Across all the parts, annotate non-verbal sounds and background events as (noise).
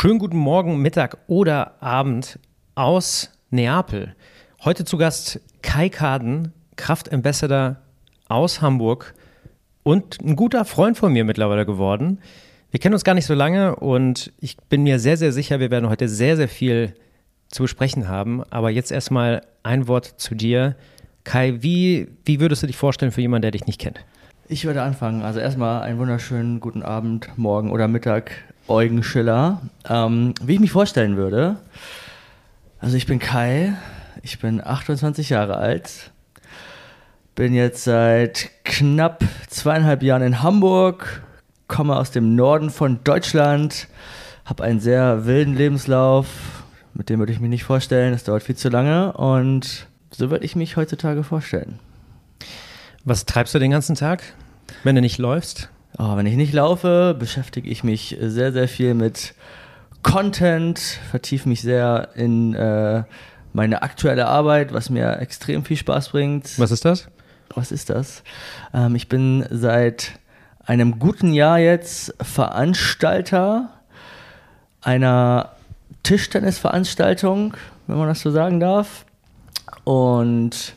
Schönen guten Morgen, Mittag oder Abend aus Neapel. Heute zu Gast Kai Kaden, Kraftambassador aus Hamburg und ein guter Freund von mir mittlerweile geworden. Wir kennen uns gar nicht so lange und ich bin mir sehr, sehr sicher, wir werden heute sehr, sehr viel zu besprechen haben. Aber jetzt erstmal ein Wort zu dir. Kai, wie, wie würdest du dich vorstellen für jemanden, der dich nicht kennt? Ich würde anfangen. Also erstmal einen wunderschönen guten Abend, Morgen oder Mittag, Eugen Schiller. Ähm, wie ich mich vorstellen würde. Also ich bin Kai, ich bin 28 Jahre alt, bin jetzt seit knapp zweieinhalb Jahren in Hamburg, komme aus dem Norden von Deutschland, habe einen sehr wilden Lebenslauf, mit dem würde ich mich nicht vorstellen, das dauert viel zu lange und so würde ich mich heutzutage vorstellen. Was treibst du den ganzen Tag, wenn du nicht läufst? Oh, wenn ich nicht laufe, beschäftige ich mich sehr, sehr viel mit Content, vertiefe mich sehr in äh, meine aktuelle Arbeit, was mir extrem viel Spaß bringt. Was ist das? Was ist das? Ähm, ich bin seit einem guten Jahr jetzt Veranstalter einer Tischtennisveranstaltung, wenn man das so sagen darf. Und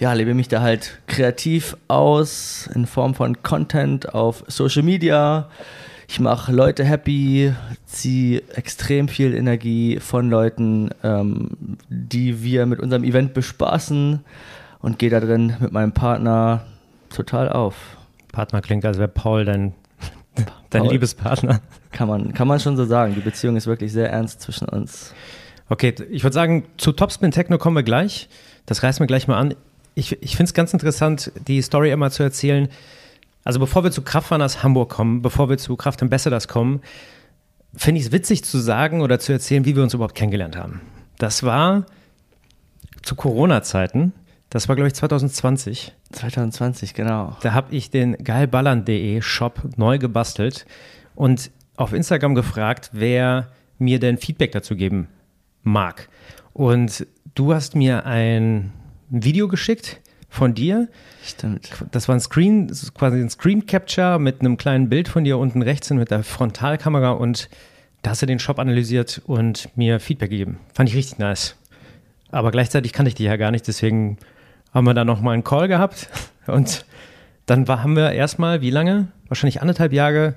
ja, lebe mich da halt kreativ aus in Form von Content auf Social Media. Ich mache Leute happy, ziehe extrem viel Energie von Leuten, ähm, die wir mit unserem Event bespaßen und gehe da drin mit meinem Partner total auf. Partner klingt, als wäre Paul dein, (laughs) dein Paul. Liebespartner. Kann man, kann man schon so sagen. Die Beziehung ist wirklich sehr ernst zwischen uns. Okay, ich würde sagen, zu Topspin Techno kommen wir gleich. Das reißen wir gleich mal an ich, ich finde es ganz interessant, die Story immer zu erzählen. Also bevor wir zu Kraftrunners Hamburg kommen, bevor wir zu Kraft Ambassadors kommen, finde ich es witzig zu sagen oder zu erzählen, wie wir uns überhaupt kennengelernt haben. Das war zu Corona-Zeiten. Das war, glaube ich, 2020. 2020, genau. Da habe ich den geilballern.de Shop neu gebastelt und auf Instagram gefragt, wer mir denn Feedback dazu geben mag. Und du hast mir ein ein Video geschickt von dir. Stimmt. Das war ein Screen, quasi ein Screen Capture mit einem kleinen Bild von dir unten rechts mit der Frontalkamera und da hast du den Shop analysiert und mir Feedback gegeben. Fand ich richtig nice. Aber gleichzeitig kannte ich dich ja gar nicht, deswegen haben wir da nochmal einen Call gehabt (laughs) und dann war, haben wir erstmal, wie lange? Wahrscheinlich anderthalb Jahre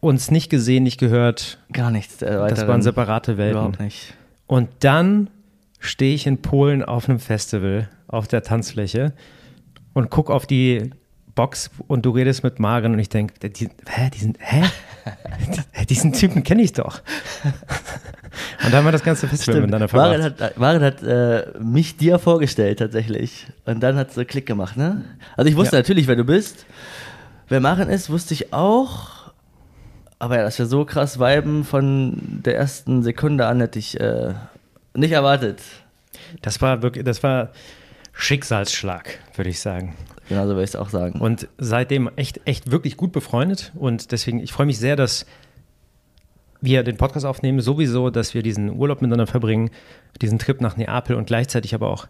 uns nicht gesehen, nicht gehört. Gar nichts. das waren separate Welten. Überhaupt nicht. Und dann stehe ich in Polen auf einem Festival auf der Tanzfläche und gucke auf die Box und du redest mit Maren und ich denke, die, hä, diesen, hä? diesen Typen kenne ich doch. (laughs) Und dann haben wir das ganze Festival Stimmt. miteinander verbracht. Maren hat, Maren hat äh, mich dir vorgestellt tatsächlich und dann hat es so Klick gemacht, ne? Also ich wusste ja. natürlich, wer du bist. Wer Maren ist, wusste ich auch. Aber ja, dass wir so krass viben von der ersten Sekunde an hätte ich äh, nicht erwartet. Das war wirklich, das war Schicksalsschlag, würde ich sagen. Genau so würde ich es auch sagen. Und seitdem echt, echt wirklich gut befreundet. Und deswegen, ich freue mich sehr, dass wir den Podcast aufnehmen, sowieso, dass wir diesen Urlaub miteinander verbringen, diesen Trip nach Neapel und gleichzeitig aber auch,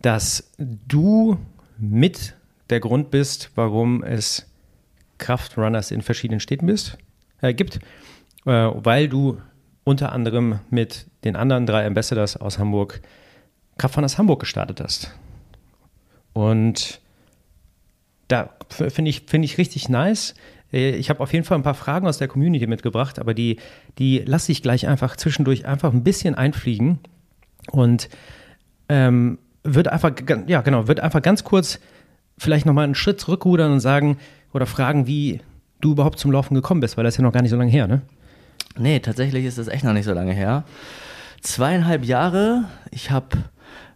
dass du mit der Grund bist, warum es Kraftrunners in verschiedenen Städten bist, äh, gibt, äh, weil du unter anderem mit den anderen drei Ambassadors aus Hamburg Kraftfahrers Hamburg gestartet hast. Und da finde ich, find ich richtig nice. Äh, ich habe auf jeden Fall ein paar Fragen aus der Community mitgebracht, aber die, die lasse ich gleich einfach zwischendurch einfach ein bisschen einfliegen und ähm, wird einfach, ja genau, wird einfach ganz kurz vielleicht nochmal einen Schritt zurückrudern und sagen oder fragen, wie du überhaupt zum Laufen gekommen bist, weil das ist ja noch gar nicht so lange her, ne? Nee, tatsächlich ist das echt noch nicht so lange her. Zweieinhalb Jahre. Ich habe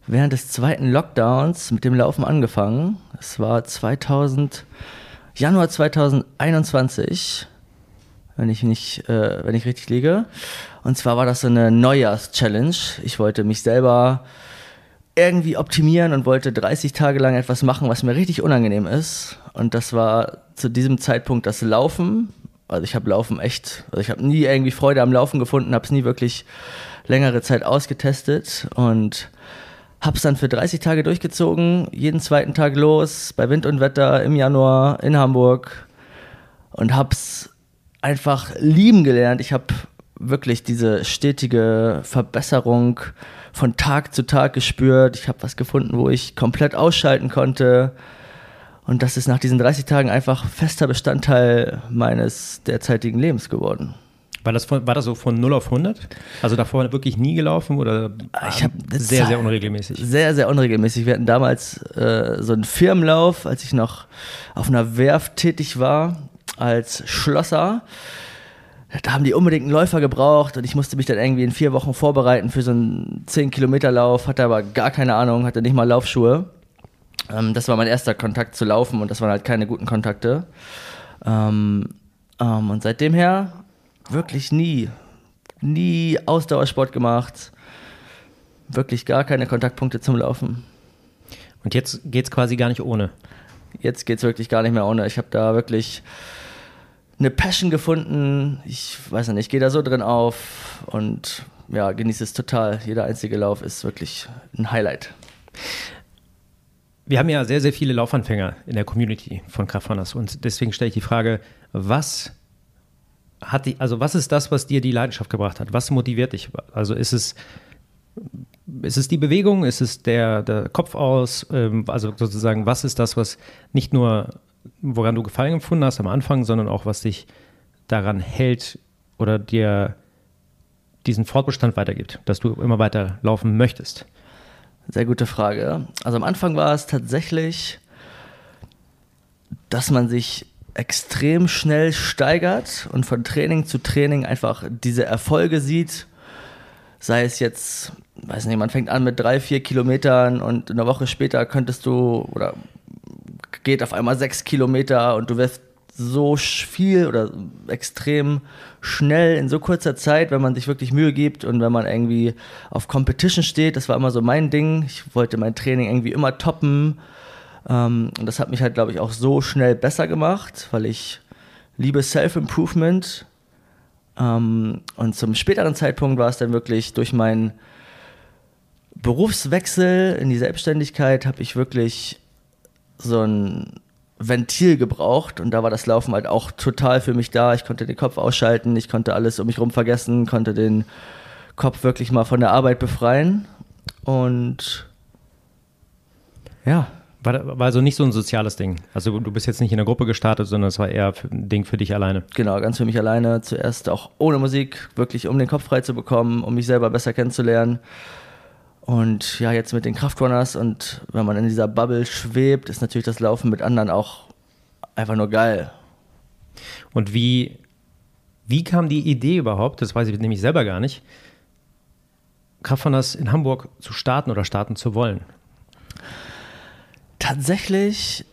während des zweiten Lockdowns mit dem Laufen angefangen. Es war 2000, Januar 2021, wenn ich nicht, äh, wenn ich richtig liege. Und zwar war das so eine Neujahrs-Challenge. Ich wollte mich selber irgendwie optimieren und wollte 30 Tage lang etwas machen, was mir richtig unangenehm ist. Und das war zu diesem Zeitpunkt das Laufen also ich habe Laufen echt, also ich habe nie irgendwie Freude am Laufen gefunden, habe es nie wirklich längere Zeit ausgetestet und habe es dann für 30 Tage durchgezogen, jeden zweiten Tag los, bei Wind und Wetter im Januar in Hamburg und habe es einfach lieben gelernt. Ich habe wirklich diese stetige Verbesserung von Tag zu Tag gespürt. Ich habe was gefunden, wo ich komplett ausschalten konnte. Und das ist nach diesen 30 Tagen einfach fester Bestandteil meines derzeitigen Lebens geworden. War das, von, war das so von 0 auf 100? Also davor wirklich nie gelaufen oder ich hab sehr, sehr unregelmäßig? Sehr, sehr unregelmäßig. Wir hatten damals äh, so einen Firmenlauf, als ich noch auf einer Werft tätig war, als Schlosser. Da haben die unbedingt einen Läufer gebraucht und ich musste mich dann irgendwie in vier Wochen vorbereiten für so einen 10-Kilometer-Lauf, hatte aber gar keine Ahnung, hatte nicht mal Laufschuhe. Ähm, das war mein erster Kontakt zu Laufen und das waren halt keine guten Kontakte. Ähm, ähm, und seitdem her wirklich nie, nie Ausdauersport gemacht. Wirklich gar keine Kontaktpunkte zum Laufen. Und jetzt geht es quasi gar nicht ohne. Jetzt geht es wirklich gar nicht mehr ohne. Ich habe da wirklich eine Passion gefunden. Ich weiß nicht, ich gehe da so drin auf und ja, genieße es total. Jeder einzige Lauf ist wirklich ein Highlight. Wir haben ja sehr, sehr viele Laufanfänger in der Community von Kraftrunners und deswegen stelle ich die Frage, was hat die, also was ist das, was dir die Leidenschaft gebracht hat? Was motiviert dich? Also ist es, ist es die Bewegung? Ist es der, der Kopf aus? Ähm, also sozusagen, was ist das, was nicht nur, woran du Gefallen empfunden hast am Anfang, sondern auch, was dich daran hält oder dir diesen Fortbestand weitergibt, dass du immer weiter laufen möchtest? Sehr gute Frage. Also am Anfang war es tatsächlich, dass man sich extrem schnell steigert und von Training zu Training einfach diese Erfolge sieht. Sei es jetzt, weiß nicht, man fängt an mit drei, vier Kilometern und eine Woche später könntest du oder geht auf einmal sechs Kilometer und du wirst so viel oder extrem schnell in so kurzer Zeit, wenn man sich wirklich Mühe gibt und wenn man irgendwie auf Competition steht. Das war immer so mein Ding. Ich wollte mein Training irgendwie immer toppen. Ähm, und das hat mich halt, glaube ich, auch so schnell besser gemacht, weil ich liebe Self-Improvement. Ähm, und zum späteren Zeitpunkt war es dann wirklich durch meinen Berufswechsel in die Selbstständigkeit, habe ich wirklich so ein Ventil gebraucht und da war das Laufen halt auch total für mich da. Ich konnte den Kopf ausschalten, ich konnte alles um mich rum vergessen, konnte den Kopf wirklich mal von der Arbeit befreien und ja. War, war also nicht so ein soziales Ding. Also du bist jetzt nicht in der Gruppe gestartet, sondern es war eher ein Ding für dich alleine. Genau, ganz für mich alleine. Zuerst auch ohne Musik, wirklich um den Kopf frei zu bekommen, um mich selber besser kennenzulernen. Und ja, jetzt mit den Kraftrunners und wenn man in dieser Bubble schwebt, ist natürlich das Laufen mit anderen auch einfach nur geil. Und wie, wie kam die Idee überhaupt, das weiß ich nämlich selber gar nicht, Kraftrunners in Hamburg zu starten oder starten zu wollen? Tatsächlich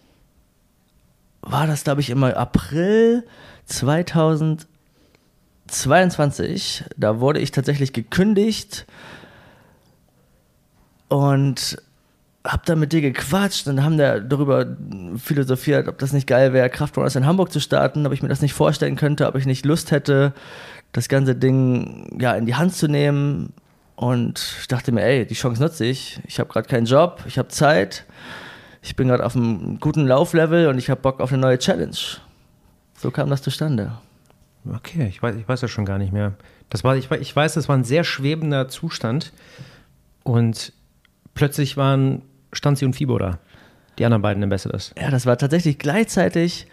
war das, glaube ich, im April 2022. Da wurde ich tatsächlich gekündigt und hab dann mit dir gequatscht und haben da darüber philosophiert, ob das nicht geil wäre, Kraftrunners in Hamburg zu starten, ob ich mir das nicht vorstellen könnte, ob ich nicht Lust hätte, das ganze Ding ja in die Hand zu nehmen. Und ich dachte mir, ey, die Chance nutze ich. Ich habe gerade keinen Job, ich habe Zeit, ich bin gerade auf einem guten Lauflevel und ich habe Bock auf eine neue Challenge. So kam das zustande. Okay, ich weiß, ich weiß das schon gar nicht mehr. Das war, ich, ich weiß, das war ein sehr schwebender Zustand. Und plötzlich waren Stanzi und Fibo da. Die anderen beiden Ambassadors. Ja, das war tatsächlich gleichzeitig,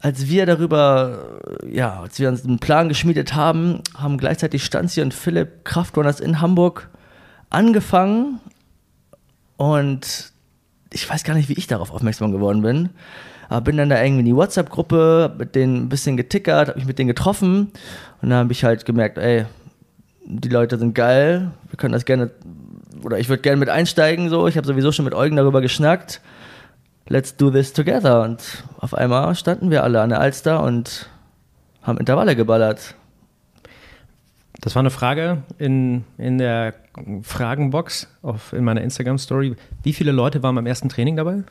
als wir darüber, ja, als wir uns einen Plan geschmiedet haben, haben gleichzeitig Stanzi und Philipp Kraftrunners in Hamburg angefangen. Und ich weiß gar nicht, wie ich darauf aufmerksam geworden bin. Aber bin dann da irgendwie in die WhatsApp-Gruppe, mit denen ein bisschen getickert, habe mich mit denen getroffen. Und dann habe ich halt gemerkt, ey, die Leute sind geil, wir können das gerne oder ich würde gerne mit einsteigen, so. Ich habe sowieso schon mit Eugen darüber geschnackt. Let's do this together. Und auf einmal standen wir alle an der Alster und haben Intervalle geballert. Das war eine Frage in, in der Fragenbox auf, in meiner Instagram-Story. Wie viele Leute waren beim ersten Training dabei?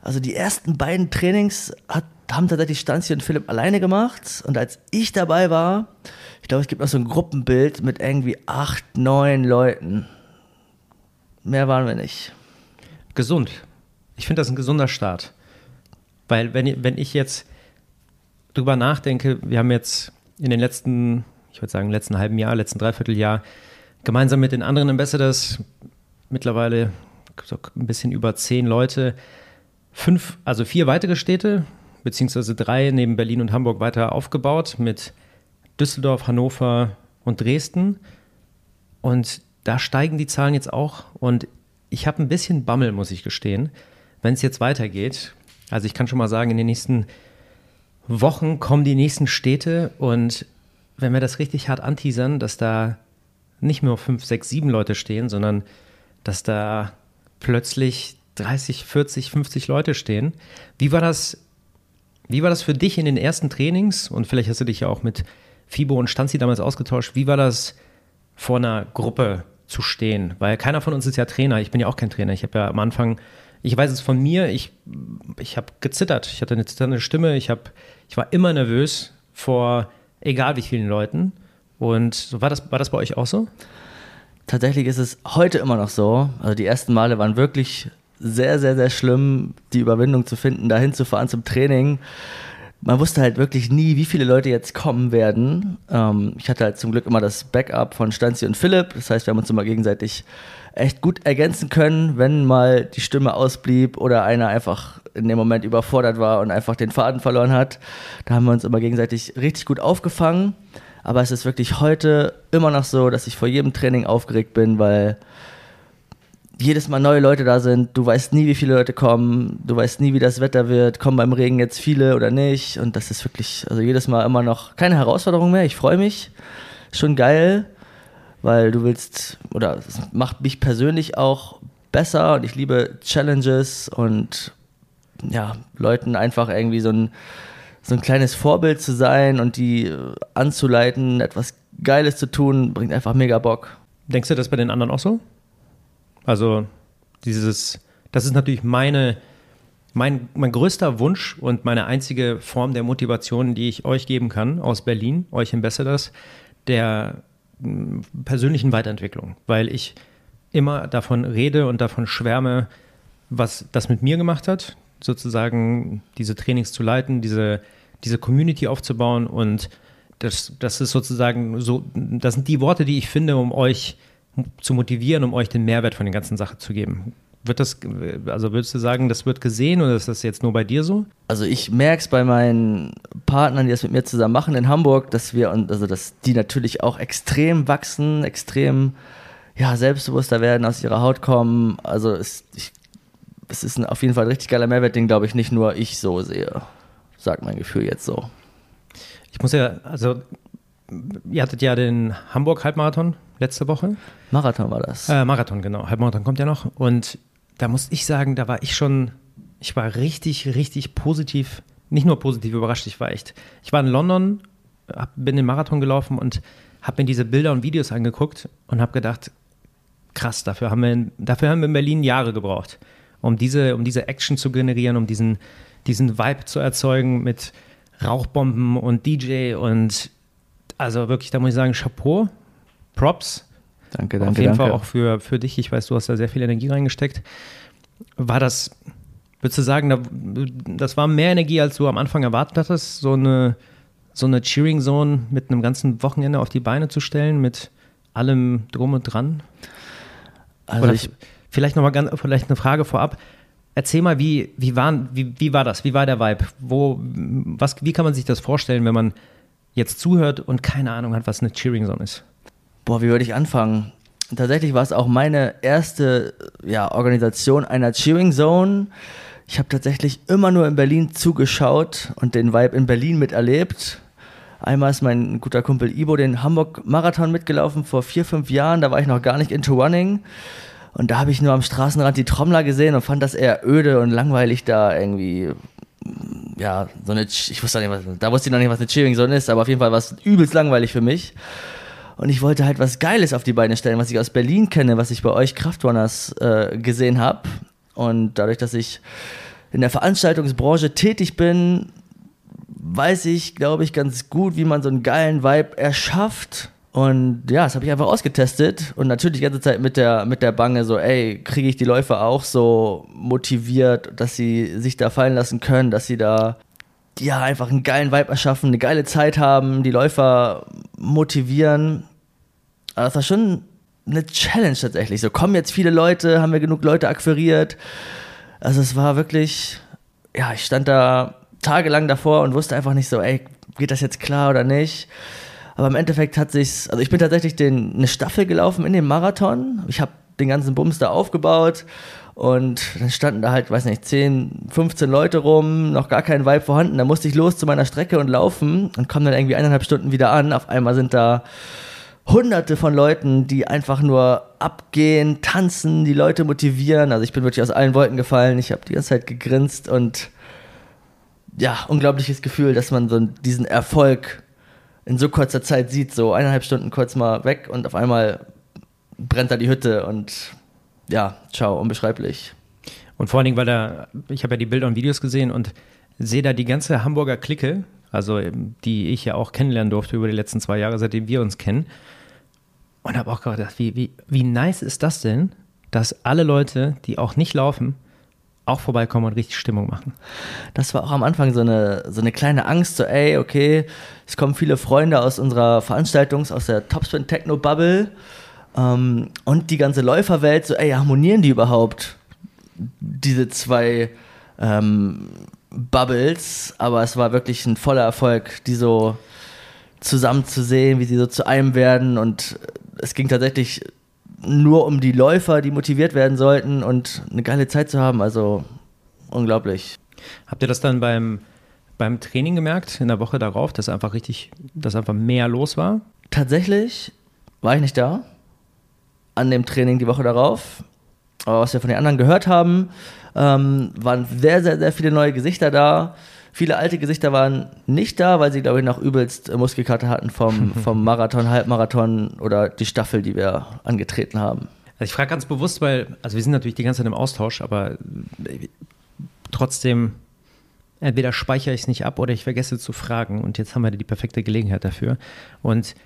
Also die ersten beiden Trainings hat, haben tatsächlich Stanzi und Philipp alleine gemacht. Und als ich dabei war, ich glaube, es gibt noch so ein Gruppenbild mit irgendwie acht, neun Leuten. Mehr waren wir nicht. Gesund. Ich finde das ein gesunder Start. Weil wenn, wenn ich jetzt drüber nachdenke, wir haben jetzt in den letzten, ich würde sagen, letzten halben Jahr, letzten Dreivierteljahr gemeinsam mit den anderen Ambassadors, mittlerweile so ein bisschen über zehn Leute, fünf, also vier weitere Städte, beziehungsweise drei neben Berlin und Hamburg weiter aufgebaut mit Düsseldorf, Hannover und Dresden. Und da steigen die Zahlen jetzt auch. Und ich habe ein bisschen Bammel, muss ich gestehen, wenn es jetzt weitergeht. Also ich kann schon mal sagen, in den nächsten Wochen kommen die nächsten Städte und wenn wir das richtig hart anteasern, dass da nicht nur fünf, sechs, sieben Leute stehen, sondern dass da plötzlich 30, 40, 50 Leute stehen. Wie war das, wie war das für dich in den ersten Trainings? Und vielleicht hast du dich ja auch mit Fibo und Stanzi damals ausgetauscht. Wie war das vor einer Gruppe zu stehen? Weil keiner von uns ist ja Trainer. Ich bin ja auch kein Trainer. Ich habe ja am Anfang, ich weiß es von mir, ich, ich habe gezittert. Ich hatte eine zitternde Stimme. Ich, hab, ich war immer nervös vor egal wie vielen Leuten. Und war das, war das bei euch auch so? Tatsächlich ist es heute immer noch so. Also die ersten Male waren wirklich sehr, sehr, sehr schlimm, die Überwindung zu finden, dahin zu fahren zum Training. Man wusste halt wirklich nie, wie viele Leute jetzt kommen werden. Ähm, ich hatte halt zum Glück immer das Backup von Stanzi und Philipp. Das heißt, wir haben uns immer gegenseitig echt gut ergänzen können, wenn mal die Stimme ausblieb oder einer einfach in dem Moment überfordert war und einfach den Faden verloren hat. Da haben wir uns immer gegenseitig richtig gut aufgefangen. Aber es ist wirklich heute immer noch so, dass ich vor jedem Training aufgeregt bin, weil jedes Mal neue Leute da sind. Du weißt nie, wie viele Leute kommen. Du weißt nie, wie das Wetter wird. Kommen beim Regen jetzt viele oder nicht? Und das ist wirklich, also jedes Mal immer noch keine Herausforderung mehr. Ich freue mich. Schon geil weil du willst, oder es macht mich persönlich auch besser und ich liebe Challenges und ja, Leuten einfach irgendwie so ein, so ein kleines Vorbild zu sein und die anzuleiten, etwas Geiles zu tun, bringt einfach mega Bock. Denkst du das bei den anderen auch so? Also dieses, das ist natürlich meine, mein, mein größter Wunsch und meine einzige Form der Motivation, die ich euch geben kann aus Berlin, euch Ambassadors, der persönlichen Weiterentwicklung, weil ich immer davon rede und davon schwärme, was das mit mir gemacht hat, sozusagen diese Trainings zu leiten, diese, diese Community aufzubauen und das, das ist sozusagen so, das sind die Worte, die ich finde, um euch zu motivieren, um euch den Mehrwert von der ganzen Sache zu geben. Wird das, also würdest du sagen, das wird gesehen oder ist das jetzt nur bei dir so? Also ich merke es bei meinen Partnern, die das mit mir zusammen machen in Hamburg, dass wir, also dass die natürlich auch extrem wachsen, extrem ja, selbstbewusster werden, aus ihrer Haut kommen. Also es, ich, es ist ein, auf jeden Fall ein richtig geiler Mehrwert, den glaube ich nicht nur ich so sehe. Sagt mein Gefühl jetzt so. Ich muss ja, also ihr hattet ja den Hamburg-Halbmarathon letzte Woche. Marathon war das. Äh, Marathon, genau. Halbmarathon kommt ja noch. Und da muss ich sagen, da war ich schon, ich war richtig, richtig positiv, nicht nur positiv überrascht, ich war echt, ich war in London, hab, bin den Marathon gelaufen und habe mir diese Bilder und Videos angeguckt und habe gedacht, krass, dafür haben, wir in, dafür haben wir in Berlin Jahre gebraucht, um diese, um diese Action zu generieren, um diesen, diesen Vibe zu erzeugen mit Rauchbomben und DJ und also wirklich, da muss ich sagen, Chapeau, Props. Danke, danke. Auf jeden danke. Fall auch für, für dich. Ich weiß, du hast da sehr viel Energie reingesteckt. War das, würdest du sagen, das war mehr Energie, als du am Anfang erwartet hattest, so eine, so eine Cheering Zone mit einem ganzen Wochenende auf die Beine zu stellen, mit allem drum und dran? Also Oder ich, vielleicht nochmal ganz, vielleicht eine Frage vorab. Erzähl mal, wie, wie, waren, wie, wie war das? Wie war der Vibe? Wo, was, wie kann man sich das vorstellen, wenn man jetzt zuhört und keine Ahnung hat, was eine Cheering Zone ist? Boah, wie würde ich anfangen? Tatsächlich war es auch meine erste ja, Organisation einer Cheering Zone. Ich habe tatsächlich immer nur in Berlin zugeschaut und den Vibe in Berlin miterlebt. Einmal ist mein guter Kumpel Ibo den Hamburg-Marathon mitgelaufen vor vier, fünf Jahren. Da war ich noch gar nicht into Running. Und da habe ich nur am Straßenrand die Trommler gesehen und fand das eher öde und langweilig da irgendwie. Ja, so eine, ich wusste nicht, was, da wusste ich noch nicht, was eine Cheering Zone ist, aber auf jeden Fall war es übelst langweilig für mich. Und ich wollte halt was Geiles auf die Beine stellen, was ich aus Berlin kenne, was ich bei euch Kraftrunners äh, gesehen habe. Und dadurch, dass ich in der Veranstaltungsbranche tätig bin, weiß ich, glaube ich, ganz gut, wie man so einen geilen Vibe erschafft. Und ja, das habe ich einfach ausgetestet und natürlich die ganze Zeit mit der, mit der Bange so, ey, kriege ich die Läufer auch so motiviert, dass sie sich da fallen lassen können, dass sie da ja, einfach einen geilen Vibe erschaffen, eine geile Zeit haben, die Läufer motivieren. Aber das war schon eine Challenge tatsächlich. So kommen jetzt viele Leute, haben wir genug Leute akquiriert. Also es war wirklich, ja, ich stand da tagelang davor und wusste einfach nicht so, ey, geht das jetzt klar oder nicht? Aber im Endeffekt hat sich's, also ich bin tatsächlich den, eine Staffel gelaufen in dem Marathon. Ich habe den ganzen Bums da aufgebaut und dann standen da halt, weiß nicht, 10, 15 Leute rum, noch gar kein Vibe vorhanden. Da musste ich los zu meiner Strecke und laufen und komme dann irgendwie eineinhalb Stunden wieder an. Auf einmal sind da hunderte von Leuten, die einfach nur abgehen, tanzen, die Leute motivieren. Also ich bin wirklich aus allen Wolken gefallen. Ich habe die ganze Zeit gegrinst und ja, unglaubliches Gefühl, dass man so diesen Erfolg in so kurzer Zeit sieht, so eineinhalb Stunden kurz mal weg und auf einmal brennt da die Hütte und ja, ciao, unbeschreiblich. Und vor allen Dingen, weil da, ich habe ja die Bilder und Videos gesehen und sehe da die ganze Hamburger Clique, also die ich ja auch kennenlernen durfte über die letzten zwei Jahre, seitdem wir uns kennen. Und habe auch gedacht, wie, wie, wie nice ist das denn, dass alle Leute, die auch nicht laufen, auch vorbeikommen und richtig Stimmung machen. Das war auch am Anfang so eine, so eine kleine Angst, so ey, okay, es kommen viele Freunde aus unserer Veranstaltung, aus der Topspin Techno Bubble ähm, und die ganze Läuferwelt, so ey, harmonieren die überhaupt? Diese zwei ähm, Bubbles, aber es war wirklich ein voller Erfolg, die so zusammen zu sehen, wie sie so zu einem werden und es ging tatsächlich nur um die Läufer, die motiviert werden sollten und eine geile Zeit zu haben. Also unglaublich. Habt ihr das dann beim, beim Training gemerkt, in der Woche darauf, dass einfach richtig, dass einfach mehr los war? Tatsächlich war ich nicht da. An dem Training die Woche darauf. Aber was wir von den anderen gehört haben, ähm, waren sehr, sehr, sehr viele neue Gesichter da. Viele alte Gesichter waren nicht da, weil sie, glaube ich, noch übelst Muskelkarte hatten vom, (laughs) vom Marathon, Halbmarathon oder die Staffel, die wir angetreten haben. Also ich frage ganz bewusst, weil, also wir sind natürlich die ganze Zeit im Austausch, aber äh, trotzdem, entweder speichere ich es nicht ab oder ich vergesse zu fragen. Und jetzt haben wir die perfekte Gelegenheit dafür. Und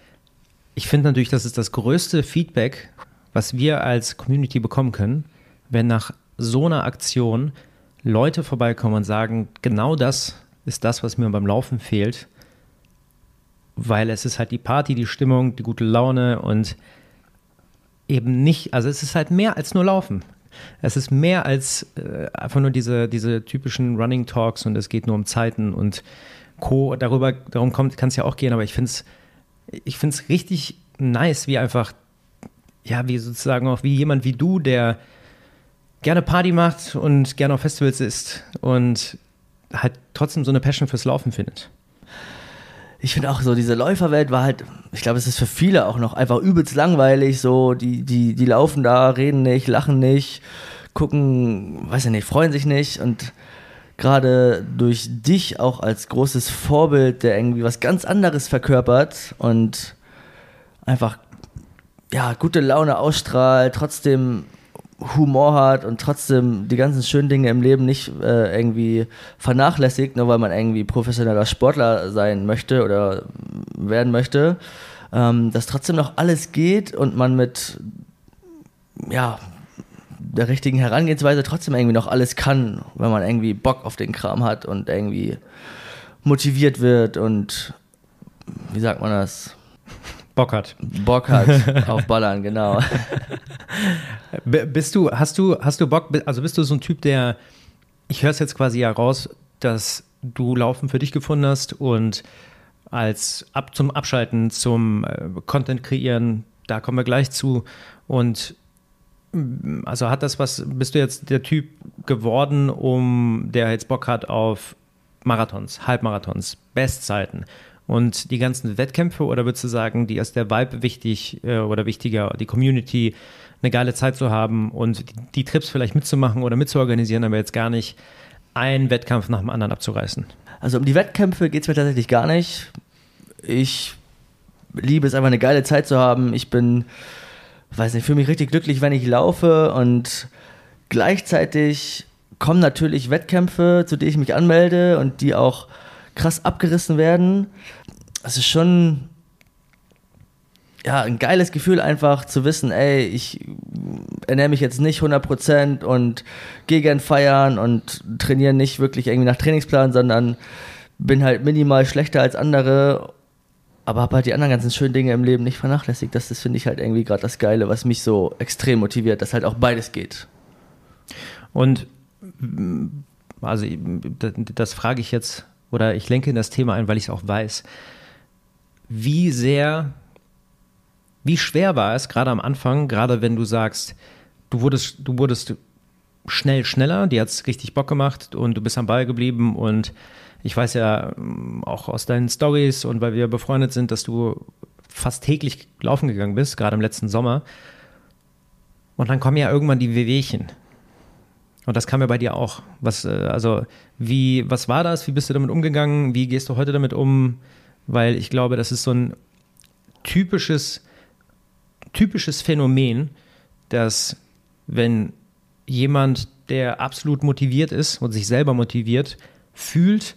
ich finde natürlich, das ist das größte Feedback, was wir als Community bekommen können, wenn nach so einer Aktion Leute vorbeikommen und sagen, genau das ist das, was mir beim Laufen fehlt, weil es ist halt die Party, die Stimmung, die gute Laune und eben nicht, also es ist halt mehr als nur Laufen. Es ist mehr als äh, einfach nur diese, diese typischen Running Talks und es geht nur um Zeiten und Co. Darüber, darum kann es ja auch gehen, aber ich finde es ich find's richtig nice, wie einfach, ja, wie sozusagen auch wie jemand wie du, der gerne Party macht und gerne auf Festivals ist und halt trotzdem so eine Passion fürs Laufen findet. Ich finde auch so, diese Läuferwelt war halt, ich glaube, es ist für viele auch noch einfach übelst langweilig. So, die, die, die laufen da, reden nicht, lachen nicht, gucken, weiß ich nicht, freuen sich nicht. Und gerade durch dich auch als großes Vorbild, der irgendwie was ganz anderes verkörpert und einfach ja, gute Laune ausstrahlt, trotzdem Humor hat und trotzdem die ganzen schönen Dinge im Leben nicht äh, irgendwie vernachlässigt, nur weil man irgendwie professioneller Sportler sein möchte oder werden möchte, ähm, dass trotzdem noch alles geht und man mit ja, der richtigen Herangehensweise trotzdem irgendwie noch alles kann, wenn man irgendwie Bock auf den Kram hat und irgendwie motiviert wird und wie sagt man das? Bock hat. Bock hat (laughs) auf Ballern, genau. bist du, hast du, hast du Bock, also bist du so ein Typ, der, ich höre es jetzt quasi ja raus, dass du Laufen für dich gefunden hast und als ab zum Abschalten, zum äh, Content kreieren, da kommen wir gleich zu. Und mm, also hat das was, bist du jetzt der Typ geworden, um der jetzt Bock hat auf Marathons, Halbmarathons, Bestzeiten und die ganzen Wettkämpfe oder würdest du sagen, die ist der Vibe wichtig äh, oder wichtiger, die Community, eine geile Zeit zu haben und die, die Trips vielleicht mitzumachen oder mitzuorganisieren, aber jetzt gar nicht einen Wettkampf nach dem anderen abzureißen? Also um die Wettkämpfe geht es mir tatsächlich gar nicht. Ich liebe es einfach eine geile Zeit zu haben. Ich bin, weiß nicht, fühle mich richtig glücklich, wenn ich laufe und gleichzeitig kommen natürlich Wettkämpfe, zu denen ich mich anmelde und die auch krass abgerissen werden. Es ist schon ja, ein geiles Gefühl einfach zu wissen, ey, ich ernähre mich jetzt nicht 100% und gehe gern feiern und trainiere nicht wirklich irgendwie nach Trainingsplan, sondern bin halt minimal schlechter als andere, aber habe halt die anderen ganzen schönen Dinge im Leben nicht vernachlässigt. Das, das finde ich halt irgendwie gerade das Geile, was mich so extrem motiviert, dass halt auch beides geht. Und also das, das frage ich jetzt, oder ich lenke in das Thema ein, weil ich es auch weiß. Wie sehr, wie schwer war es gerade am Anfang, gerade wenn du sagst, du wurdest, du wurdest schnell schneller, dir hat es richtig Bock gemacht und du bist am Ball geblieben und ich weiß ja ähm, auch aus deinen Stories und weil wir befreundet sind, dass du fast täglich laufen gegangen bist, gerade im letzten Sommer. Und dann kommen ja irgendwann die Wehwehchen. Und das kam ja bei dir auch. Was, äh, also, wie, was war das? Wie bist du damit umgegangen? Wie gehst du heute damit um? Weil ich glaube, das ist so ein typisches, typisches Phänomen, dass wenn jemand, der absolut motiviert ist und sich selber motiviert, fühlt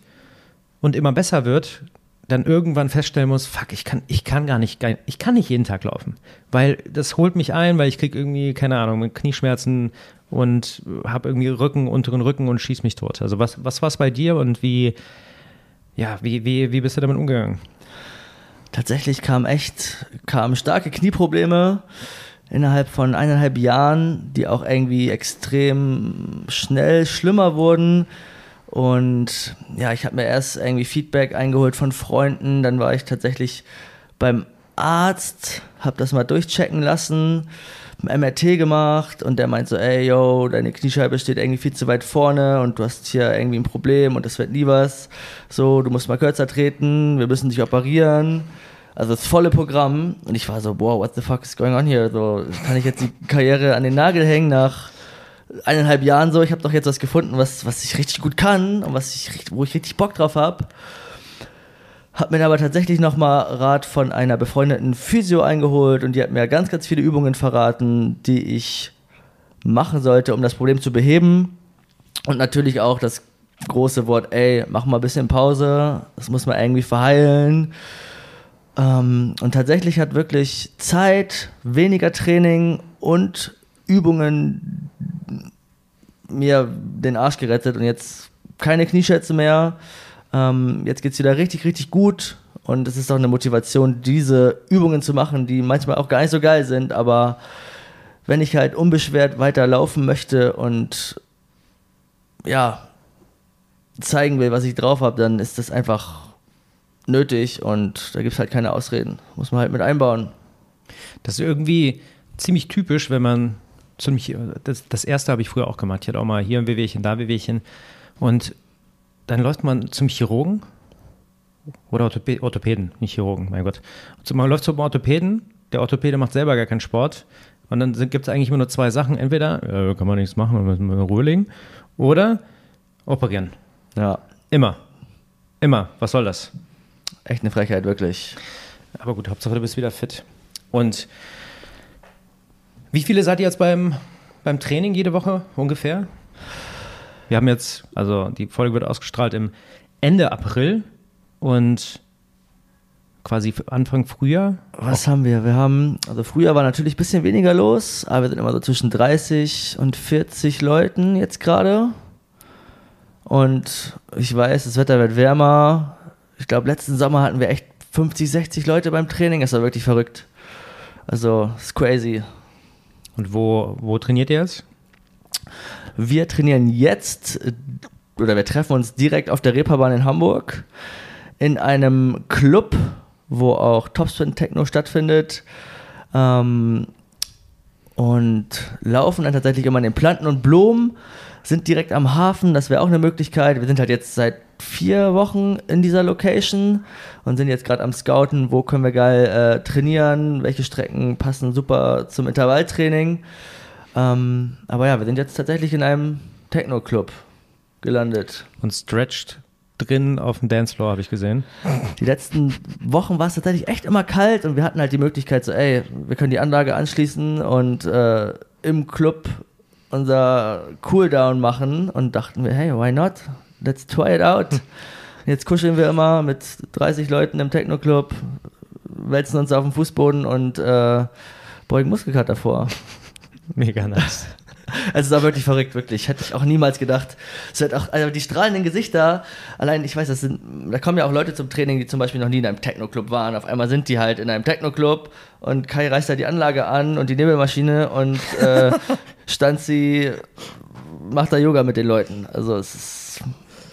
und immer besser wird, dann irgendwann feststellen muss, fuck, ich kann, ich kann gar nicht, ich kann nicht jeden Tag laufen, weil das holt mich ein, weil ich kriege irgendwie, keine Ahnung, Knieschmerzen und habe irgendwie Rücken, unteren Rücken und schieß mich tot. Also was, was war es bei dir und wie, ja, wie, wie, wie bist du damit umgegangen? Tatsächlich kam echt, kamen starke Knieprobleme innerhalb von eineinhalb Jahren, die auch irgendwie extrem schnell schlimmer wurden. Und ja, ich habe mir erst irgendwie Feedback eingeholt von Freunden, dann war ich tatsächlich beim Arzt, habe das mal durchchecken lassen, MRT gemacht und der meint so, ey, yo, deine Kniescheibe steht irgendwie viel zu weit vorne und du hast hier irgendwie ein Problem und das wird nie was. So, du musst mal kürzer treten, wir müssen dich operieren. Also das volle Programm. Und ich war so, wow, what the fuck is going on here? So, kann ich jetzt die Karriere an den Nagel hängen nach eineinhalb Jahren so? Ich habe doch jetzt was gefunden, was, was ich richtig gut kann und was ich, wo ich richtig Bock drauf habe. Hab mir aber tatsächlich nochmal Rat von einer befreundeten Physio eingeholt und die hat mir ganz, ganz viele Übungen verraten, die ich machen sollte, um das Problem zu beheben. Und natürlich auch das große Wort, ey, mach mal ein bisschen Pause, das muss man irgendwie verheilen. Ähm, und tatsächlich hat wirklich Zeit, weniger Training und Übungen mir den Arsch gerettet und jetzt keine Knieschätze mehr. Ähm, jetzt geht es wieder richtig, richtig gut und es ist auch eine Motivation, diese Übungen zu machen, die manchmal auch gar nicht so geil sind, aber wenn ich halt unbeschwert weiter laufen möchte und ja, zeigen will, was ich drauf habe, dann ist das einfach nötig und da gibt es halt keine Ausreden. Muss man halt mit einbauen. Das ist irgendwie ziemlich typisch, wenn man ziemlich, das, das erste habe ich früher auch gemacht. Ich hatte auch mal hier ein Wehwehchen, da ein Wehwehchen. Und dann läuft man zum Chirurgen oder Orthopä Orthopäden, nicht Chirurgen, mein Gott. Also man läuft zum Orthopäden, der Orthopäde macht selber gar keinen Sport. Und dann gibt es eigentlich immer nur zwei Sachen. Entweder äh, kann man nichts machen, man muss in Ruhe legen, oder operieren. Ja. Immer. Immer. Was soll das? Echt eine Frechheit, wirklich. Aber gut, Hauptsache du bist wieder fit. Und wie viele seid ihr jetzt beim, beim Training jede Woche ungefähr? Wir haben jetzt, also die Folge wird ausgestrahlt im Ende April und quasi Anfang Frühjahr. Was haben wir? Wir haben, also früher war natürlich ein bisschen weniger los, aber wir sind immer so zwischen 30 und 40 Leuten jetzt gerade. Und ich weiß, das Wetter wird wärmer. Ich glaube, letzten Sommer hatten wir echt 50, 60 Leute beim Training. Das war wirklich verrückt. Also, es ist crazy. Und wo, wo trainiert ihr jetzt? Wir trainieren jetzt oder wir treffen uns direkt auf der Reeperbahn in Hamburg in einem Club, wo auch Topspin Techno stattfindet. Ähm, und laufen dann tatsächlich immer in den Planten und Blumen, sind direkt am Hafen, das wäre auch eine Möglichkeit. Wir sind halt jetzt seit vier Wochen in dieser Location und sind jetzt gerade am Scouten, wo können wir geil äh, trainieren, welche Strecken passen super zum Intervalltraining. Ähm, aber ja, wir sind jetzt tatsächlich in einem Techno-Club gelandet. Und stretched drin auf dem Dancefloor, habe ich gesehen. Die letzten Wochen war es tatsächlich echt immer kalt und wir hatten halt die Möglichkeit, so, ey, wir können die Anlage anschließen und äh, im Club unser Cooldown machen und dachten wir, hey, why not? Let's try it out. (laughs) Jetzt kuscheln wir immer mit 30 Leuten im Techno-Club, wälzen uns auf den Fußboden und äh, beugen Muskelkater vor. (laughs) Mega nice. Es ist auch wirklich verrückt, wirklich. Hätte ich auch niemals gedacht. Es wird auch, also die strahlenden Gesichter, allein, ich weiß, das sind, da kommen ja auch Leute zum Training, die zum Beispiel noch nie in einem Techno-Club waren. Auf einmal sind die halt in einem Techno-Club und Kai reißt da die Anlage an und die Nebelmaschine und äh, (laughs) Stanzi macht da Yoga mit den Leuten. Also es ist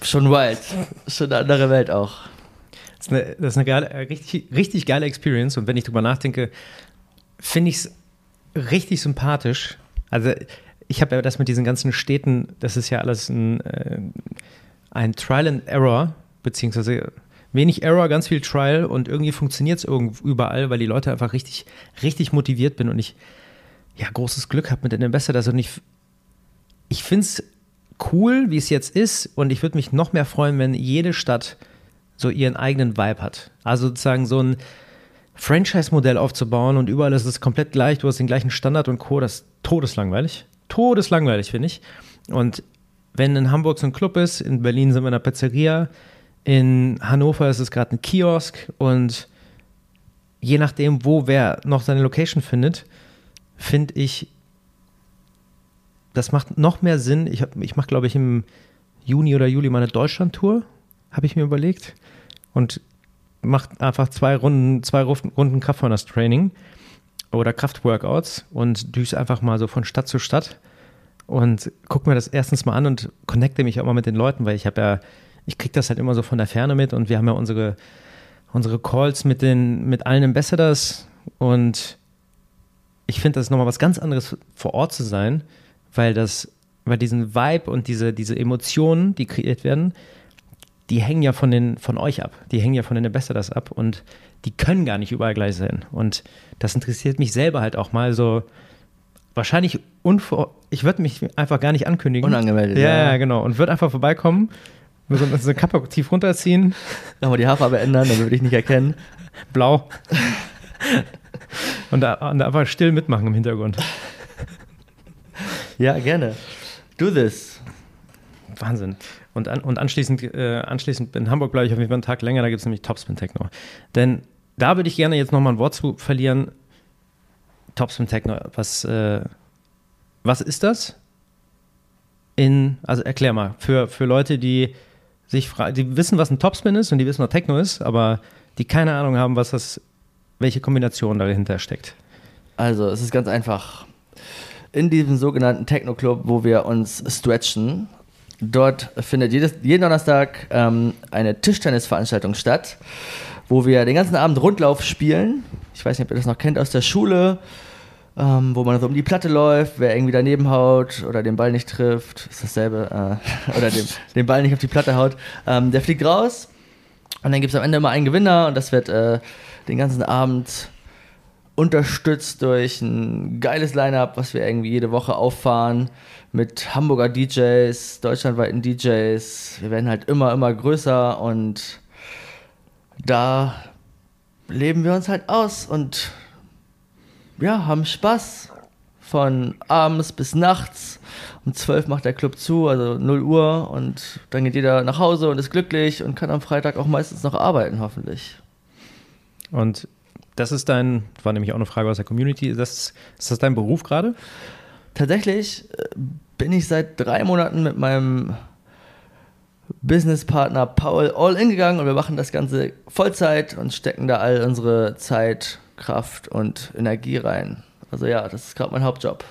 schon wild. Schon eine andere Welt auch. Das ist eine, das ist eine geile, richtig, richtig geile Experience und wenn ich drüber nachdenke, finde ich es richtig sympathisch. Also ich habe ja das mit diesen ganzen Städten, das ist ja alles ein, äh, ein Trial and Error, beziehungsweise wenig Error, ganz viel Trial und irgendwie funktioniert es überall, weil die Leute einfach richtig, richtig motiviert bin und ich ja großes Glück habe mit den Ambassadors und ich, ich finde es cool, wie es jetzt ist und ich würde mich noch mehr freuen, wenn jede Stadt so ihren eigenen Vibe hat. Also sozusagen so ein Franchise-Modell aufzubauen und überall ist es komplett gleich, du hast den gleichen Standard und Co., das ist todeslangweilig. Todeslangweilig, finde ich. Und wenn in Hamburg so ein Club ist, in Berlin sind wir in einer Pizzeria, in Hannover ist es gerade ein Kiosk und je nachdem, wo wer noch seine Location findet, finde ich, das macht noch mehr Sinn. Ich, ich mache, glaube ich, im Juni oder Juli meine Deutschland-Tour, habe ich mir überlegt. Und macht einfach zwei Runden, zwei Runden Kraftrunners-Training oder Kraftworkouts und düse einfach mal so von Stadt zu Stadt und guck mir das erstens mal an und connecte mich auch mal mit den Leuten, weil ich habe ja, ich kriege das halt immer so von der Ferne mit und wir haben ja unsere, unsere Calls mit den, mit allen Ambassadors und ich finde das nochmal was ganz anderes vor Ort zu sein, weil das, weil diesen Vibe und diese, diese Emotionen, die kreiert werden, die hängen ja von, den, von euch ab. Die hängen ja von den Ambassadors ab und die können gar nicht überall gleich sein. Und das interessiert mich selber halt auch mal so. Wahrscheinlich unvor. Ich würde mich einfach gar nicht ankündigen. Unangemeldet. Ja, ja, genau. Und würde einfach vorbeikommen, so eine Kappe tief runterziehen. (laughs) Nochmal die Haarfarbe ändern, dann würde ich nicht erkennen. Blau. (laughs) und, da, und da einfach still mitmachen im Hintergrund. Ja, gerne. Do this. Wahnsinn. Und, an, und anschließend, äh, anschließend in Hamburg bleibe ich auf jeden Fall einen Tag länger, da gibt es nämlich Topspin Techno. Denn da würde ich gerne jetzt nochmal ein Wort zu verlieren. Topspin Techno, was, äh, was ist das? In, also erklär mal, für, für Leute, die sich fragen, die wissen, was ein Topspin ist und die wissen, was Techno ist, aber die keine Ahnung haben, was das, welche Kombination dahinter steckt. Also, es ist ganz einfach. In diesem sogenannten Techno-Club, wo wir uns stretchen, Dort findet jedes, jeden Donnerstag ähm, eine Tischtennisveranstaltung statt, wo wir den ganzen Abend Rundlauf spielen. Ich weiß nicht, ob ihr das noch kennt aus der Schule, ähm, wo man so um die Platte läuft, wer irgendwie daneben haut oder den Ball nicht trifft, ist dasselbe, äh, (laughs) oder den, den Ball nicht auf die Platte haut, ähm, der fliegt raus. Und dann gibt es am Ende immer einen Gewinner und das wird äh, den ganzen Abend unterstützt durch ein geiles Line-up, was wir irgendwie jede Woche auffahren mit Hamburger DJs, deutschlandweiten DJs. Wir werden halt immer, immer größer und da leben wir uns halt aus und ja, haben Spaß von abends bis nachts. Um 12 macht der Club zu, also 0 Uhr und dann geht jeder nach Hause und ist glücklich und kann am Freitag auch meistens noch arbeiten, hoffentlich. Und das ist dein, war nämlich auch eine Frage aus der Community, das, ist das dein Beruf gerade? Tatsächlich äh, bin ich seit drei Monaten mit meinem Businesspartner Paul all in gegangen und wir machen das Ganze Vollzeit und stecken da all unsere Zeit, Kraft und Energie rein. Also ja, das ist gerade mein Hauptjob.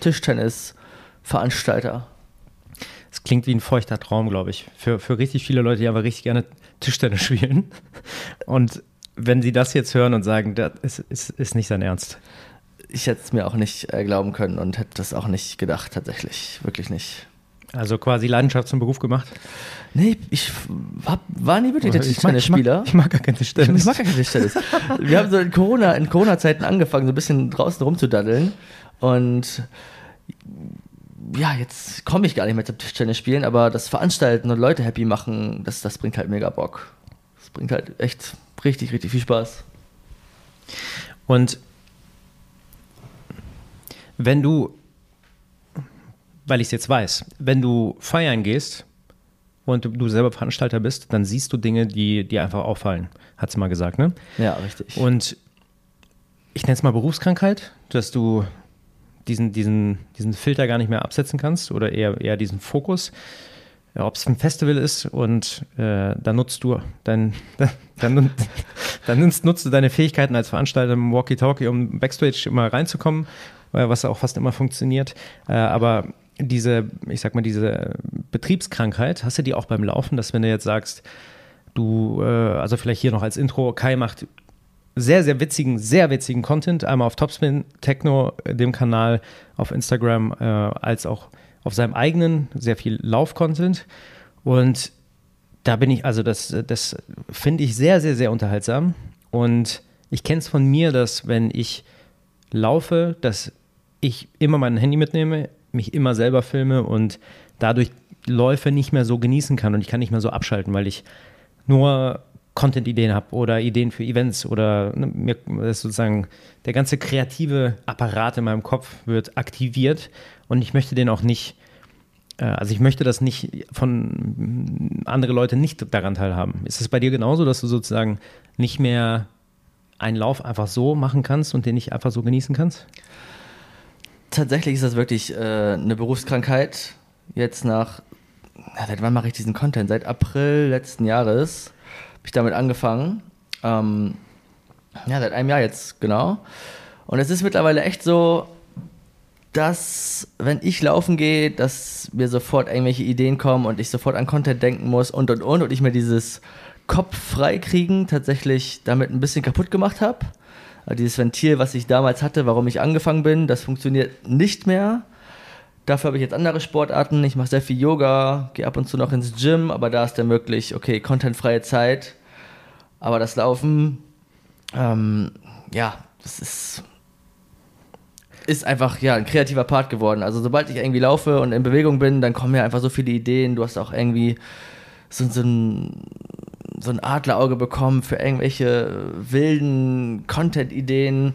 Tischtennis-Veranstalter. Es klingt wie ein feuchter Traum, glaube ich. Für, für richtig viele Leute, die aber richtig gerne Tischtennis (laughs) spielen. Und wenn sie das jetzt hören und sagen, das ist, ist, ist nicht sein Ernst. Ich hätte es mir auch nicht äh, glauben können und hätte das auch nicht gedacht, tatsächlich. Wirklich nicht. Also quasi Leidenschaft zum Beruf gemacht? Nee, ich hab, war nie wirklich der Tischtennisspieler. Ich, ich, mag gar kein Tischtennis. Ich mag gar kein Tischtennis. Wir haben so in Corona, in Corona-Zeiten angefangen, so ein bisschen draußen rumzudaddeln. Und ja, jetzt komme ich gar nicht mehr zum Tischtennis spielen, aber das Veranstalten und Leute happy machen, das, das bringt halt mega Bock. Das bringt halt echt richtig, richtig viel Spaß. Und wenn du, weil ich es jetzt weiß, wenn du feiern gehst und du selber Veranstalter bist, dann siehst du Dinge, die dir einfach auffallen, hat sie mal gesagt, ne? Ja, richtig. Und ich nenne es mal Berufskrankheit, dass du diesen, diesen, diesen Filter gar nicht mehr absetzen kannst oder eher, eher diesen Fokus. Ob es ein Festival ist und äh, dann nutzt du dein, (laughs) dann, dann nutzt, nutzt du deine Fähigkeiten als Veranstalter im Walkie-Talkie, um Backstage immer reinzukommen, was auch fast immer funktioniert. Äh, aber diese, ich sag mal, diese Betriebskrankheit, hast du die auch beim Laufen, dass wenn du jetzt sagst, du, äh, also vielleicht hier noch als Intro, Kai macht sehr, sehr witzigen, sehr witzigen Content, einmal auf Topspin Techno, dem Kanal auf Instagram, äh, als auch auf seinem eigenen, sehr viel Lauf-Content. Und da bin ich, also das, das finde ich sehr, sehr, sehr unterhaltsam. Und ich kenne es von mir, dass wenn ich laufe, dass ich immer mein Handy mitnehme, mich immer selber filme und dadurch Läufe nicht mehr so genießen kann und ich kann nicht mehr so abschalten, weil ich nur Content-Ideen habe oder Ideen für Events oder ne, mir ist sozusagen der ganze kreative Apparat in meinem Kopf wird aktiviert und ich möchte den auch nicht, äh, also ich möchte das nicht von andere Leute nicht daran teilhaben. Ist es bei dir genauso, dass du sozusagen nicht mehr einen Lauf einfach so machen kannst und den nicht einfach so genießen kannst? Tatsächlich ist das wirklich äh, eine Berufskrankheit. Jetzt nach, ja, seit wann mache ich diesen Content? Seit April letzten Jahres habe ich damit angefangen. Ähm, ja, seit einem Jahr jetzt, genau. Und es ist mittlerweile echt so, dass, wenn ich laufen gehe, dass mir sofort irgendwelche Ideen kommen und ich sofort an Content denken muss und und und und ich mir dieses Kopf freikriegen tatsächlich damit ein bisschen kaputt gemacht habe. Also dieses Ventil, was ich damals hatte, warum ich angefangen bin, das funktioniert nicht mehr. Dafür habe ich jetzt andere Sportarten. Ich mache sehr viel Yoga, gehe ab und zu noch ins Gym, aber da ist dann wirklich, okay, contentfreie Zeit. Aber das Laufen, ähm, ja, das ist ist einfach ja ein kreativer Part geworden. Also sobald ich irgendwie laufe und in Bewegung bin, dann kommen mir einfach so viele Ideen. Du hast auch irgendwie so, so ein so ein Adlerauge bekommen für irgendwelche wilden Content-Ideen,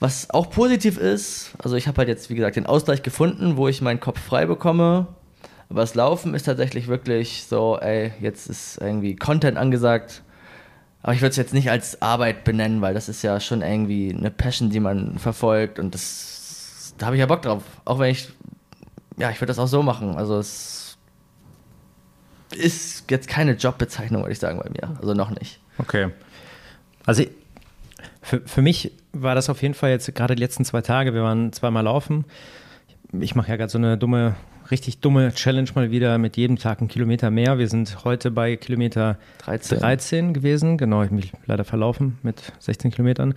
was auch positiv ist. Also ich habe halt jetzt, wie gesagt, den Ausgleich gefunden, wo ich meinen Kopf frei bekomme. Aber das Laufen ist tatsächlich wirklich so, ey, jetzt ist irgendwie Content angesagt. Aber ich würde es jetzt nicht als Arbeit benennen, weil das ist ja schon irgendwie eine Passion, die man verfolgt und das, da habe ich ja Bock drauf. Auch wenn ich, ja, ich würde das auch so machen. Also es ist jetzt keine Jobbezeichnung, würde ich sagen, bei mir. Also noch nicht. Okay. Also für, für mich war das auf jeden Fall jetzt gerade die letzten zwei Tage, wir waren zweimal laufen. Ich mache ja gerade so eine dumme richtig dumme Challenge mal wieder mit jedem Tag einen Kilometer mehr. Wir sind heute bei Kilometer 13, 13 gewesen. Genau, ich habe mich leider verlaufen mit 16 Kilometern.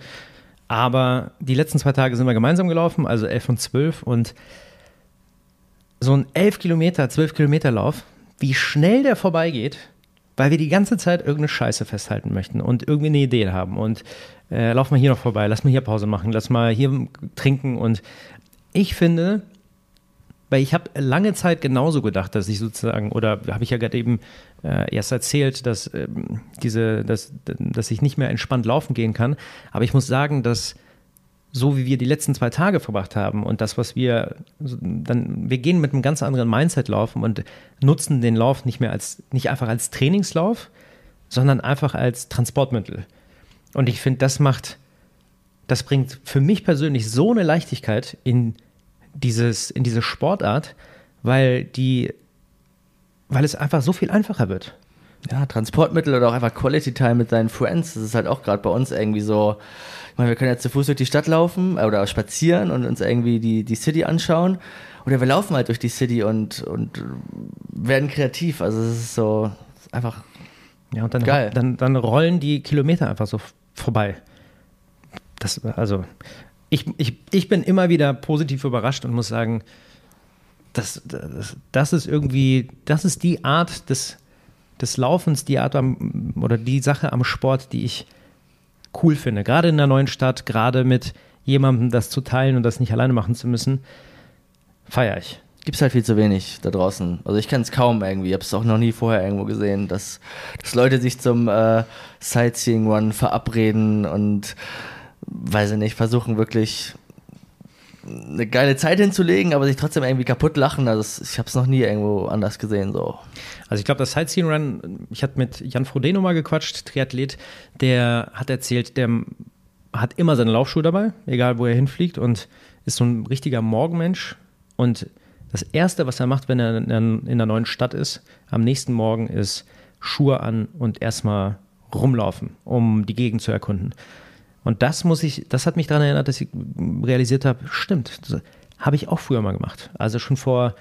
Aber die letzten zwei Tage sind wir gemeinsam gelaufen, also 11 und 12. Und so ein 11 Kilometer, 12 Kilometer Lauf, wie schnell der vorbeigeht, weil wir die ganze Zeit irgendeine Scheiße festhalten möchten und irgendwie eine Idee haben. Und äh, lauf mal hier noch vorbei, lass mal hier Pause machen, lass mal hier trinken. Und ich finde, weil ich habe lange Zeit genauso gedacht, dass ich sozusagen, oder habe ich ja gerade eben äh, erst erzählt, dass, ähm, diese, dass, dass ich nicht mehr entspannt laufen gehen kann. Aber ich muss sagen, dass so wie wir die letzten zwei Tage verbracht haben und das, was wir dann, wir gehen mit einem ganz anderen Mindset laufen und nutzen den Lauf nicht mehr als, nicht einfach als Trainingslauf, sondern einfach als Transportmittel. Und ich finde, das macht, das bringt für mich persönlich so eine Leichtigkeit in dieses, in diese Sportart, weil die, weil es einfach so viel einfacher wird. Ja, Transportmittel oder auch einfach Quality Time mit seinen Friends, das ist halt auch gerade bei uns irgendwie so. Ich meine, wir können jetzt zu Fuß durch die Stadt laufen äh, oder spazieren und uns irgendwie die, die City anschauen. Oder wir laufen halt durch die City und, und werden kreativ. Also es ist so einfach ja, und dann, geil. Dann, dann rollen die Kilometer einfach so vorbei. Das, also, ich, ich, ich bin immer wieder positiv überrascht und muss sagen, das, das, das ist irgendwie, das ist die Art des, des Laufens, die Art am, oder die Sache am Sport, die ich cool finde. Gerade in der neuen Stadt, gerade mit jemandem das zu teilen und das nicht alleine machen zu müssen, feiere ich. Gibt es halt viel zu wenig da draußen. Also ich kenne es kaum irgendwie. Ich habe es auch noch nie vorher irgendwo gesehen, dass, dass Leute sich zum äh, Sightseeing-Run verabreden und weiß ich nicht, versuchen wirklich eine geile Zeit hinzulegen, aber sich trotzdem irgendwie kaputt lachen. Also ich habe es noch nie irgendwo anders gesehen. So. Also ich glaube, das Sightseeing Run, ich hatte mit Jan Frodeno mal gequatscht, Triathlet, der hat erzählt, der hat immer seine Laufschuhe dabei, egal wo er hinfliegt und ist so ein richtiger Morgenmensch. Und das Erste, was er macht, wenn er in einer neuen Stadt ist, am nächsten Morgen ist Schuhe an und erstmal rumlaufen, um die Gegend zu erkunden. Und das muss ich, das hat mich daran erinnert, dass ich realisiert habe, stimmt, habe ich auch früher mal gemacht. Also schon vor,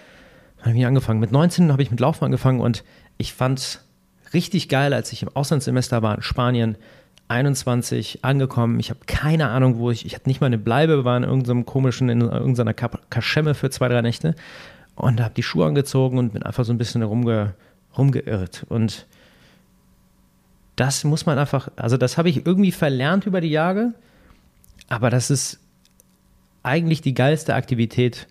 habe ich angefangen. Mit 19 habe ich mit Laufen angefangen und ich fand es richtig geil, als ich im Auslandssemester war in Spanien, 21 angekommen. Ich habe keine Ahnung, wo ich, ich hatte nicht mal eine Bleibe, war in irgendeinem komischen, in irgendeiner Kaschemme für zwei, drei Nächte und habe die Schuhe angezogen und bin einfach so ein bisschen rumge, rumgeirrt. Und das muss man einfach, also das habe ich irgendwie verlernt über die Jahre, aber das ist eigentlich die geilste Aktivität,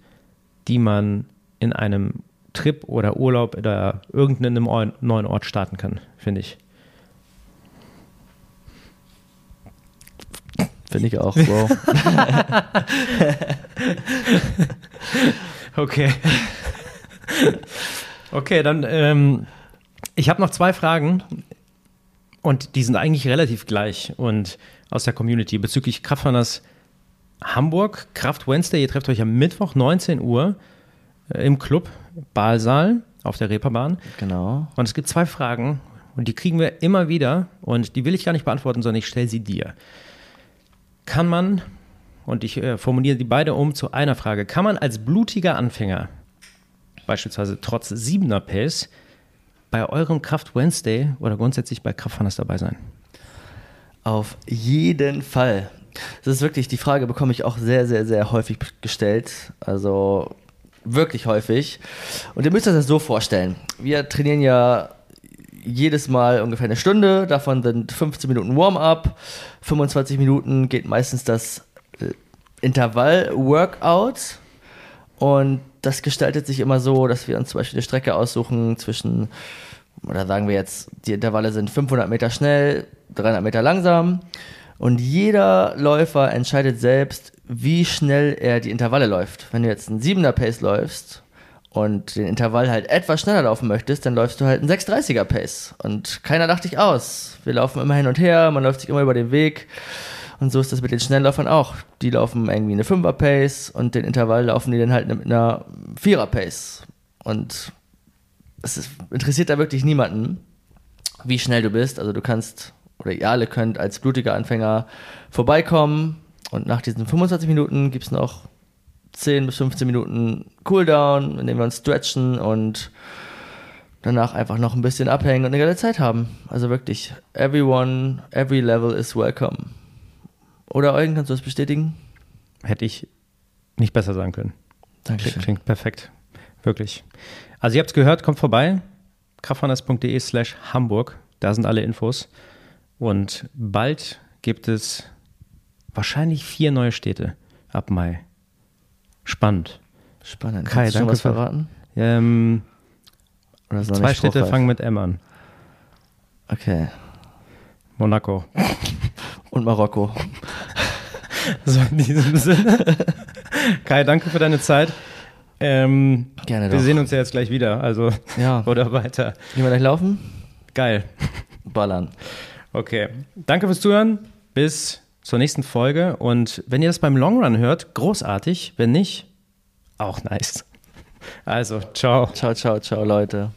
die man in einem Trip oder Urlaub oder irgendeinem neuen Ort starten kann, finde ich. Finde ich auch, wow. (laughs) okay. Okay, dann, ähm, ich habe noch zwei Fragen und die sind eigentlich relativ gleich und aus der Community bezüglich Kraftrunners Hamburg, Kraft Wednesday. Ihr trefft euch am Mittwoch 19 Uhr äh, im Club Balsaal auf der Reeperbahn. Genau. Und es gibt zwei Fragen und die kriegen wir immer wieder und die will ich gar nicht beantworten, sondern ich stelle sie dir. Kann man, und ich äh, formuliere die beide um zu einer Frage, kann man als blutiger Anfänger, beispielsweise trotz siebener Pace, bei eurem Kraft Wednesday oder grundsätzlich bei Kraftfanders dabei sein? Auf jeden Fall. Das ist wirklich, die Frage bekomme ich auch sehr, sehr, sehr häufig gestellt. Also wirklich häufig. Und ihr müsst euch das so vorstellen. Wir trainieren ja jedes Mal ungefähr eine Stunde, davon sind 15 Minuten Warm-up, 25 Minuten geht meistens das äh, Intervall-Workout und das gestaltet sich immer so, dass wir uns zum Beispiel eine Strecke aussuchen zwischen, oder sagen wir jetzt, die Intervalle sind 500 Meter schnell, 300 Meter langsam und jeder Läufer entscheidet selbst, wie schnell er die Intervalle läuft. Wenn du jetzt einen 7er Pace läufst und den Intervall halt etwas schneller laufen möchtest, dann läufst du halt einen 630er Pace. Und keiner lacht dich aus. Wir laufen immer hin und her, man läuft sich immer über den Weg. Und so ist das mit den Schnellläufern auch. Die laufen irgendwie eine 5er Pace und den Intervall laufen die dann halt mit einer 4er Pace. Und es ist, interessiert da wirklich niemanden, wie schnell du bist. Also du kannst oder ihr alle könnt als blutiger Anfänger vorbeikommen und nach diesen 25 Minuten gibt es noch 10 bis 15 Minuten Cooldown, in dem wir uns stretchen und danach einfach noch ein bisschen abhängen und eine geile Zeit haben. Also wirklich, everyone, every level is welcome. Oder Eugen, kannst du das bestätigen? Hätte ich nicht besser sagen können. Dankeschön. Klingt perfekt. Wirklich. Also ihr habt es gehört, kommt vorbei. kraftrunners.de slash Hamburg. Da sind alle Infos. Und bald gibt es wahrscheinlich vier neue Städte ab Mai. Spannend. Spannend. Kai, Kannst du danke schon was verraten? Ähm, zwei Städte fangen mit M an. Okay. Monaco. (laughs) Und Marokko. (laughs) So in diesem Sinne. Kai, danke für deine Zeit. Ähm, Gerne wir doch. sehen uns ja jetzt gleich wieder. Also Ja. (laughs) oder weiter. Gehen wir gleich laufen? Geil. Ballern. Okay. Danke fürs Zuhören. Bis zur nächsten Folge. Und wenn ihr das beim Long Run hört, großartig. Wenn nicht, auch nice. Also, ciao. Ciao, ciao, ciao, Leute.